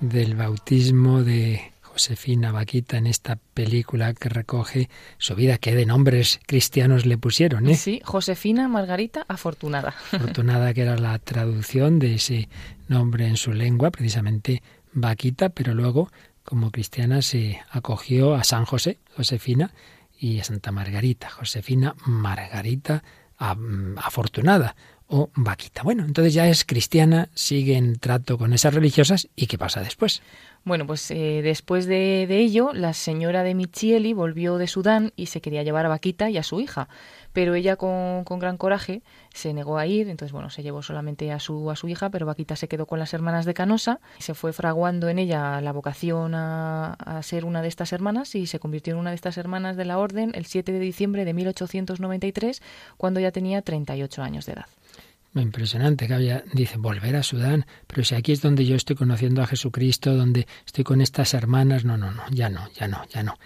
del bautismo de Josefina Vaquita en esta película que recoge su vida, que de nombres cristianos le pusieron, ¿eh? Sí, Josefina Margarita Afortunada. Afortunada que era la traducción de ese nombre en su lengua, precisamente Vaquita, pero luego como cristiana se acogió a San José, Josefina, y a Santa Margarita, Josefina Margarita Afortunada o Vaquita. Bueno, entonces ya es cristiana, sigue en trato con esas religiosas y ¿qué pasa después? Bueno, pues eh, después de, ello, la señora de Michieli volvió de Sudán y se quería llevar a Vaquita y a su hija, pero ella con, gran coraje se negó a ir, entonces bueno, se llevó solamente a su, a su hija, pero Vaquita se quedó con las hermanas de Canosa, se fue fraguando en ella la vocación a, a ser una de estas hermanas y se convirtió en una de estas hermanas de la orden el 7 de diciembre de 1893, cuando ya tenía 38 años de edad. Impresionante que había, dice, volver a Sudán, pero si aquí es donde yo estoy conociendo a Jesucristo, donde estoy con estas hermanas, no, no, no, ya no, ya no, ya no.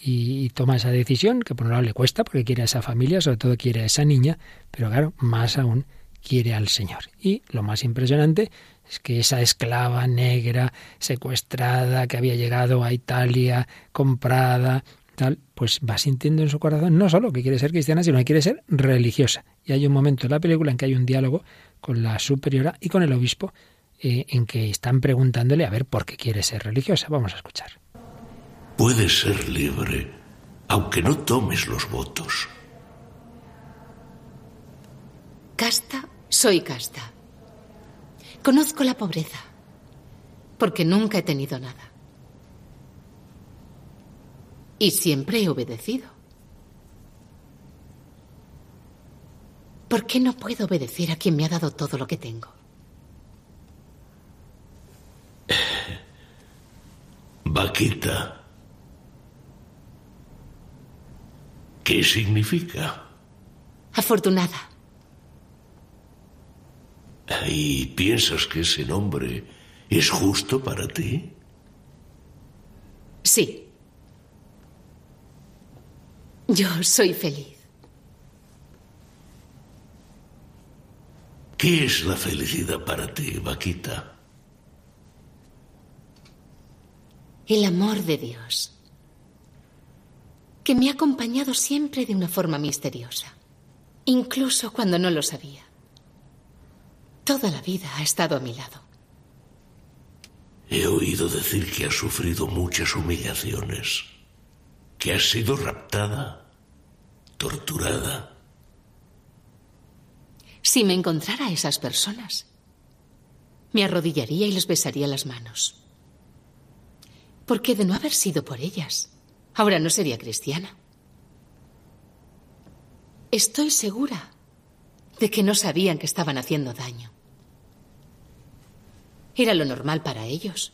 Y, y toma esa decisión, que por un lado le cuesta, porque quiere a esa familia, sobre todo quiere a esa niña, pero claro, más aún quiere al Señor. Y lo más impresionante es que esa esclava negra, secuestrada, que había llegado a Italia, comprada, tal, pues va sintiendo en su corazón no solo que quiere ser cristiana, sino que quiere ser religiosa. Y hay un momento en la película en que hay un diálogo con la superiora y con el obispo eh, en que están preguntándole a ver por qué quiere ser religiosa. Vamos a escuchar. Puedes ser libre, aunque no tomes los votos. Casta, soy casta. Conozco la pobreza, porque nunca he tenido nada. Y siempre he obedecido. ¿Por qué no puedo obedecer a quien me ha dado todo lo que tengo? Vaquita. ¿Qué significa? Afortunada. ¿Y piensas que ese nombre es justo para ti? Sí. Yo soy feliz. ¿Qué es la felicidad para ti, Vaquita? El amor de Dios, que me ha acompañado siempre de una forma misteriosa, incluso cuando no lo sabía. Toda la vida ha estado a mi lado. He oído decir que has sufrido muchas humillaciones, que has sido raptada, torturada. Si me encontrara a esas personas, me arrodillaría y les besaría las manos. Porque de no haber sido por ellas, ahora no sería cristiana. Estoy segura de que no sabían que estaban haciendo daño. Era lo normal para ellos.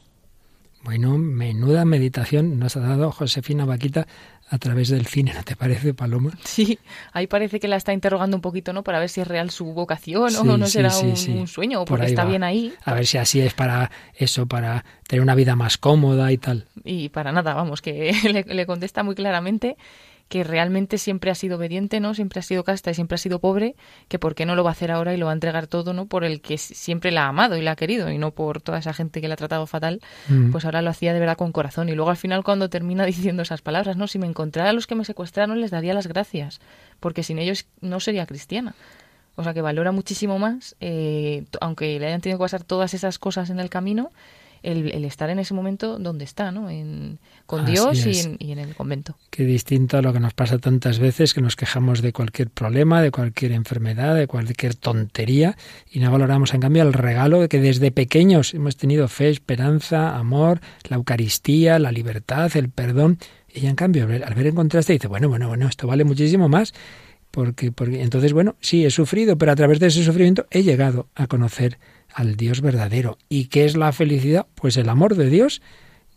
Bueno, menuda meditación nos ha dado Josefina Vaquita a través del cine, ¿no te parece, Paloma? Sí, ahí parece que la está interrogando un poquito, ¿no? Para ver si es real su vocación o no será un, un, sueño o porque está bien ahí. A ver si así es para eso, para tener una vida más cómoda y tal. Y para nada, vamos, que le, le contesta muy claramente que realmente siempre ha sido obediente, ¿no? Siempre ha sido casta y siempre ha sido pobre, que por qué no lo va a hacer ahora y lo va a entregar todo, ¿no? Por el que siempre la ha amado y la ha querido y no por toda esa gente que le ha tratado fatal, mm. pues ahora lo hacía de verdad con corazón. Y luego al final cuando termina diciendo esas palabras, ¿no? Si me encontrara a los que me secuestraron les daría las gracias, porque sin ellos no sería cristiana. O sea que valora muchísimo más, eh, aunque le hayan tenido que pasar todas esas cosas en el camino, el, estar en ese momento donde está, ¿no? En, con Dios y en, y en, el convento. Qué distinto a lo que nos pasa tantas veces, que nos quejamos de cualquier problema, de cualquier enfermedad, de cualquier tontería, y no valoramos, en cambio, el regalo de que desde pequeños hemos tenido fe, esperanza, amor, la Eucaristía, la libertad, el perdón. Y en cambio, al ver en contraste, dice, bueno, bueno, bueno, esto vale muchísimo más. Porque, porque entonces, bueno, sí, he sufrido, pero a través de ese sufrimiento he llegado a conocer al Dios verdadero. ¿Y qué es la felicidad? Pues el amor de Dios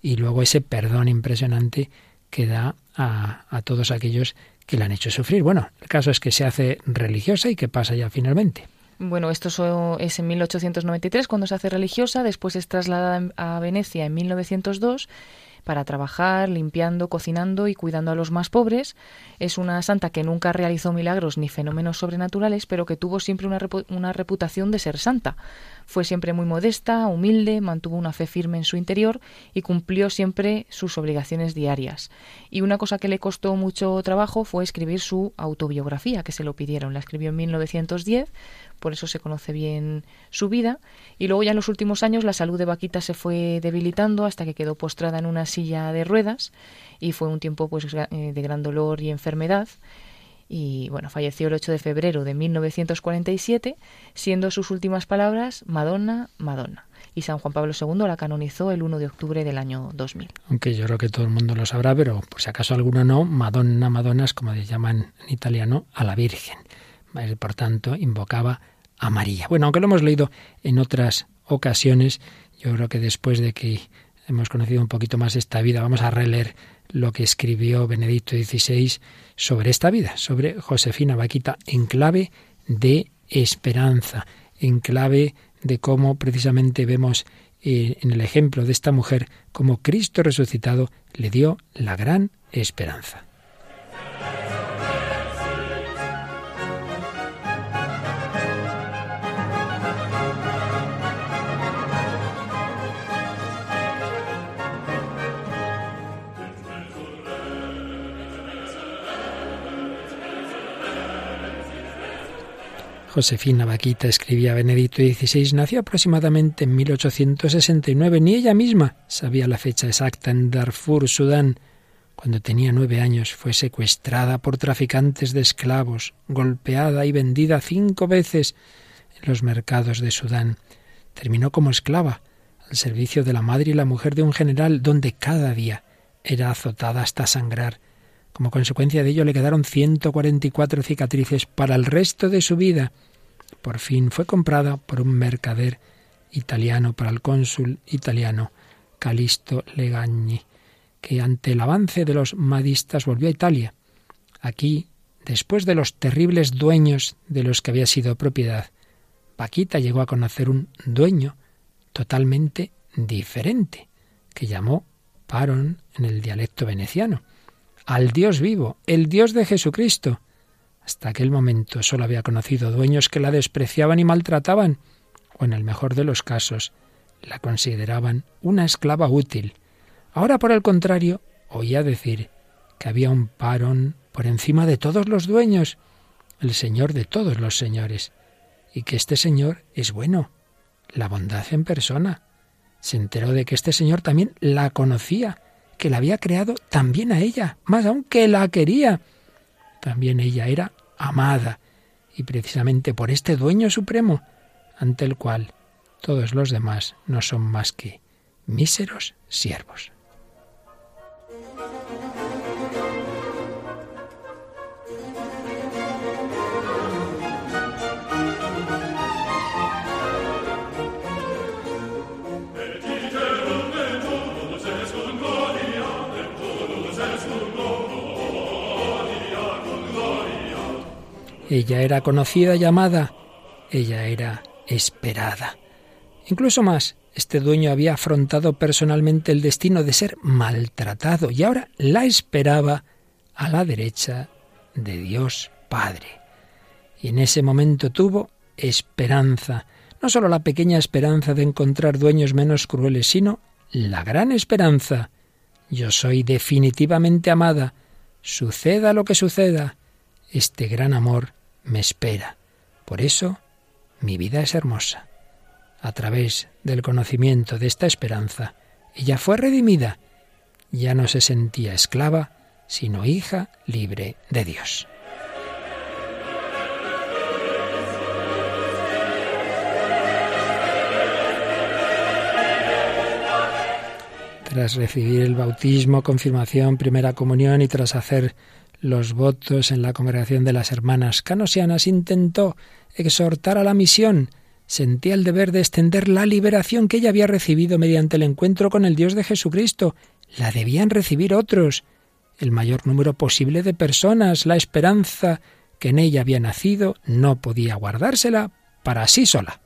y luego ese perdón impresionante que da a, a todos aquellos que le han hecho sufrir. Bueno, el caso es que se hace religiosa y que pasa ya finalmente. Bueno, esto es en 1893 cuando se hace religiosa, después es trasladada a Venecia en 1902 para trabajar, limpiando, cocinando y cuidando a los más pobres. Es una santa que nunca realizó milagros ni fenómenos sobrenaturales, pero que tuvo siempre una, una reputación de ser santa. Fue siempre muy modesta, humilde, mantuvo una fe firme en su interior y cumplió siempre sus obligaciones diarias. Y una cosa que le costó mucho trabajo fue escribir su autobiografía, que se lo pidieron. La escribió en 1910, por eso se conoce bien su vida. Y luego ya en los últimos años la salud de Vaquita se fue debilitando hasta que quedó postrada en una silla de ruedas y fue un tiempo pues eh, de gran dolor y enfermedad y bueno, falleció el 8 de febrero de 1947, siendo sus últimas palabras Madonna, Madonna. Y San Juan Pablo II la canonizó el 1 de octubre del año 2000. Aunque yo creo que todo el mundo lo sabrá, pero por si acaso alguno no, Madonna, Madonna es como le llaman en italiano a la Virgen. Por tanto, invocaba a María. Bueno, aunque lo hemos leído en otras ocasiones, yo creo que después de que hemos conocido un poquito más esta vida, vamos a releer lo que escribió Benedicto XVI sobre esta vida, sobre Josefina Vaquita, en clave de esperanza, en clave de cómo precisamente vemos eh, en el ejemplo de esta mujer cómo Cristo resucitado le dio la gran esperanza. Josefina Vaquita, escribía Benedicto XVI, nació aproximadamente en 1869. Ni ella misma sabía la fecha exacta en Darfur, Sudán. Cuando tenía nueve años fue secuestrada por traficantes de esclavos, golpeada y vendida cinco veces en los mercados de Sudán. Terminó como esclava, al servicio de la madre y la mujer de un general, donde cada día era azotada hasta sangrar Como consecuencia de ello le quedaron 144 cicatrices para el resto de su vida. Por fin fue comprada por un mercader italiano para el cónsul italiano Calisto Legagni, que ante el avance de los madistas volvió a Italia. Aquí, después de los terribles dueños de los que había sido propiedad, Paquita llegó a conocer un dueño totalmente diferente, que llamó Paron en el dialecto veneciano, al Dios vivo, el Dios de Jesucristo. Hasta aquel momento solo había conocido dueños que la despreciaban y maltrataban, o en el mejor de los casos, la consideraban una esclava útil. Ahora, por el contrario, oía decir que había un parón por encima de todos los dueños, el Señor de todos los señores, y que este Señor es bueno, la bondad en persona. Se enteró de que este Señor también la conocía, que la había creado también a ella, más aún que la quería. También ella era amada, y precisamente por este dueño supremo, ante el cual todos los demás no son más que míseros siervos. Ella era conocida y amada, ella era esperada. Incluso más, este dueño había afrontado personalmente el destino de ser maltratado y ahora la esperaba a la derecha de Dios Padre. Y en ese momento tuvo esperanza, no solo la pequeña esperanza de encontrar dueños menos crueles, sino la gran esperanza. Yo soy definitivamente amada, suceda lo que suceda, este gran amor me espera. Por eso mi vida es hermosa. A través del conocimiento de esta esperanza, ella fue redimida. Ya no se sentía esclava, sino hija libre de Dios. Tras recibir el bautismo, confirmación, primera comunión y tras hacer los votos en la congregación de las hermanas canosianas, intentó exhortar a la misión, sentía el deber de extender la liberación que ella había recibido mediante el encuentro con el Dios de Jesucristo. La debían recibir otros, el mayor número posible de personas. La esperanza que en ella había nacido no podía guardársela para sí sola.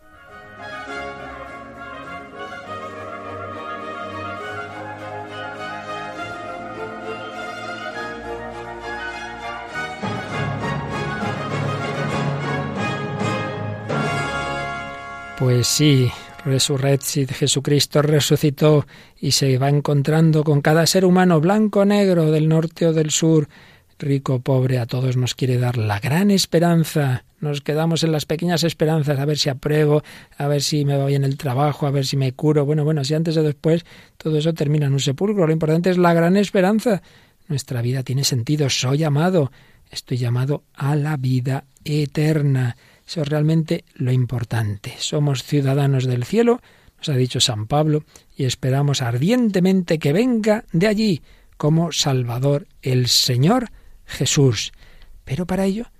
Pues sí, Jesucristo resucitó y se va encontrando con cada ser humano blanco negro del norte o del sur, rico o pobre, a todos nos quiere dar la gran esperanza. Nos quedamos en las pequeñas esperanzas, a ver si apruebo, a ver si me va bien el trabajo, a ver si me curo. Bueno, bueno, si antes o después todo eso termina en un sepulcro. Lo importante es la gran esperanza. Nuestra vida tiene sentido, soy llamado, estoy llamado a la vida eterna. Eso es realmente lo importante. Somos ciudadanos del cielo, nos ha dicho San Pablo, y esperamos ardientemente que venga de allí como Salvador el Señor Jesús. Pero para ello,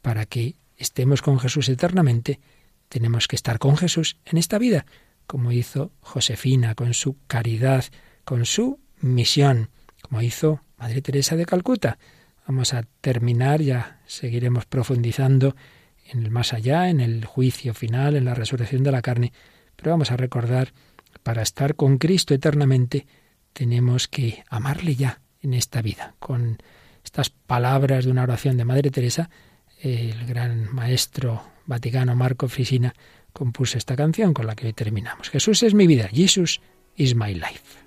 para que estemos con Jesús eternamente, tenemos que estar con Jesús en esta vida, como hizo Josefina con su caridad, con su misión, como hizo Madre Teresa de Calcuta. Vamos a terminar, ya seguiremos profundizando en el más allá, en el juicio final, en la resurrección de la carne. Pero vamos a recordar, para estar con Cristo eternamente, tenemos que amarle ya en esta vida. Con estas palabras de una oración de Madre Teresa, el gran maestro vaticano Marco Frisina compuso esta canción con la que terminamos. Jesús es mi vida, Jesus is my life.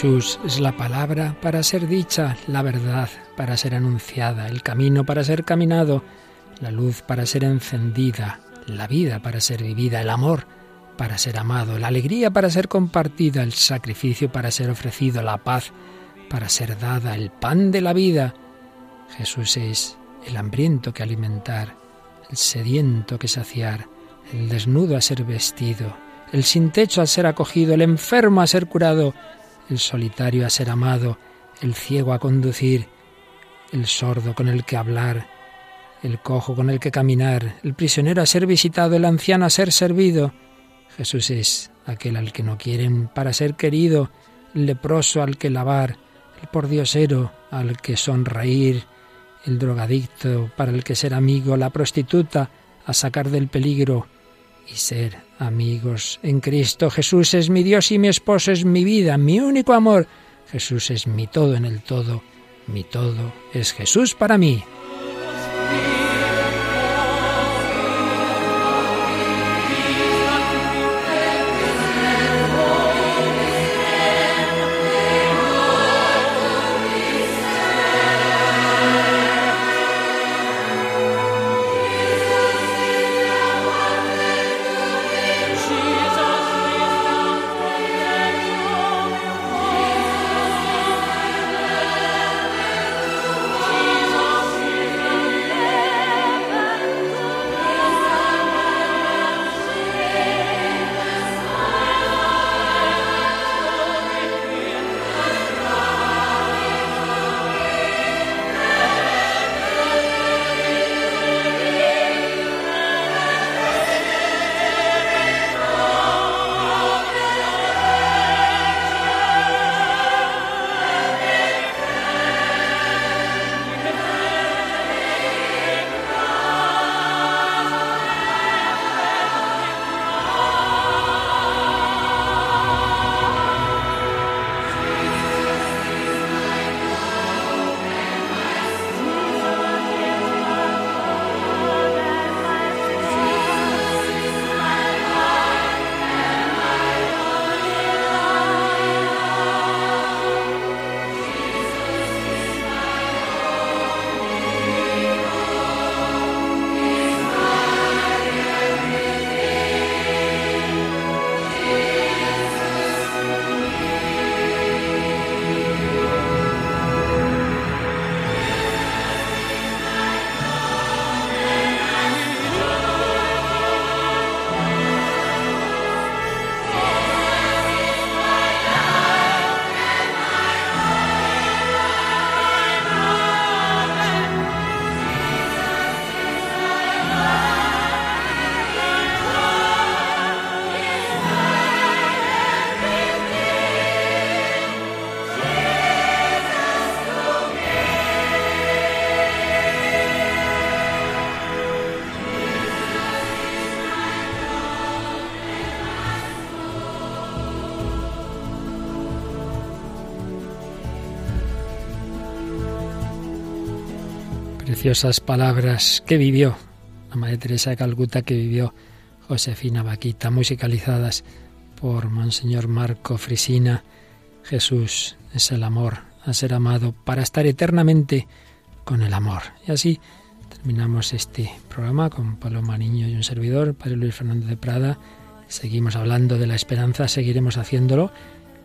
Jesús es la palabra para ser dicha, la verdad para ser anunciada, el camino para ser caminado, la luz para ser encendida, la vida para ser vivida, el amor para ser amado, la alegría para ser compartida, el sacrificio para ser ofrecido, la paz para ser dada, el pan de la vida. Jesús es el hambriento que alimentar, el sediento que saciar, el desnudo a ser vestido, el sin techo a ser acogido, el enfermo a ser curado, el solitario a ser amado, el ciego a conducir, el sordo con el que hablar, el cojo con el que caminar, el prisionero a ser visitado, el anciano a ser servido. Jesús es aquel al que no quieren para ser querido, el leproso al que lavar, el pordiosero al que sonreír, el drogadicto para el que ser amigo, la prostituta a sacar del peligro y ser amigos en Cristo. Jesús es mi Dios y mi esposo es mi vida, mi único amor. Jesús es mi todo en el todo. Mi todo es Jesús para mí. Preciosas palabras que vivió la Madre Teresa de Calcuta, que vivió Josefina Vaquita, musicalizadas por Monseñor Marco Frisina. Jesús es el amor, a ser amado, para estar eternamente con el amor. Y así terminamos este programa con Paloma Niño y un servidor, Padre Luis Fernández de Prada. Seguimos hablando de la esperanza, seguiremos haciéndolo,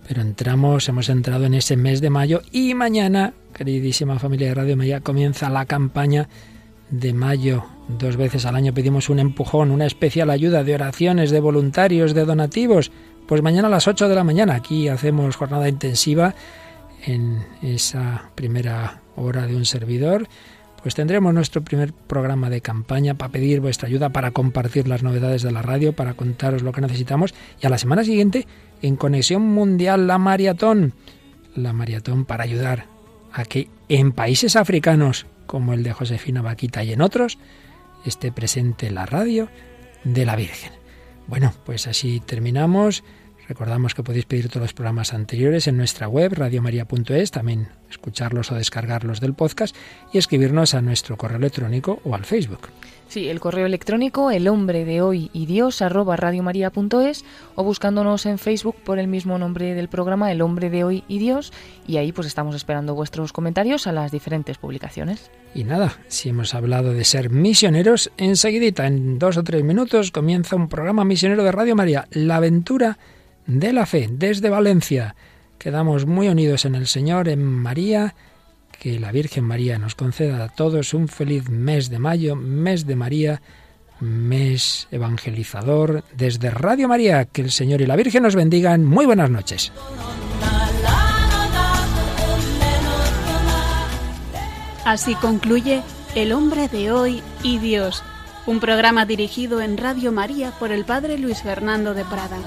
pero entramos, hemos entrado en ese mes de mayo y mañana queridísima familia de Radio María, comienza la campaña de mayo. Dos veces al año pedimos un empujón, una especial ayuda de oraciones, de voluntarios, de donativos. Pues mañana a las 8 de la mañana aquí hacemos jornada intensiva en esa primera hora de un servidor. Pues tendremos nuestro primer programa de campaña para pedir vuestra ayuda, para compartir las novedades de la radio, para contaros lo que necesitamos. Y a la semana siguiente, en Conexión Mundial, la maratón. La maratón para ayudar a que en países africanos como el de Josefina Vaquita y en otros esté presente la radio de la Virgen. Bueno, pues así terminamos. Recordamos que podéis pedir todos los programas anteriores en nuestra web radiomaria.es, también escucharlos o descargarlos del podcast y escribirnos a nuestro correo electrónico o al Facebook. Sí, el correo electrónico el hombre de hoy y Dios arroba radiomaria.es o buscándonos en Facebook por el mismo nombre del programa El hombre de hoy y Dios y ahí pues estamos esperando vuestros comentarios a las diferentes publicaciones. Y nada, si hemos hablado de ser misioneros, enseguidita, en dos o tres minutos, comienza un programa misionero de Radio María, La aventura de la fe, desde Valencia. Quedamos muy unidos en el Señor, en María, que la Virgen María nos conceda a todos un feliz mes de mayo, mes de María, mes evangelizador, desde Radio María, que el Señor y la Virgen nos bendigan. Muy buenas noches. Así concluye El hombre de hoy y Dios, un programa dirigido en Radio María por el Padre Luis Fernando de Prada.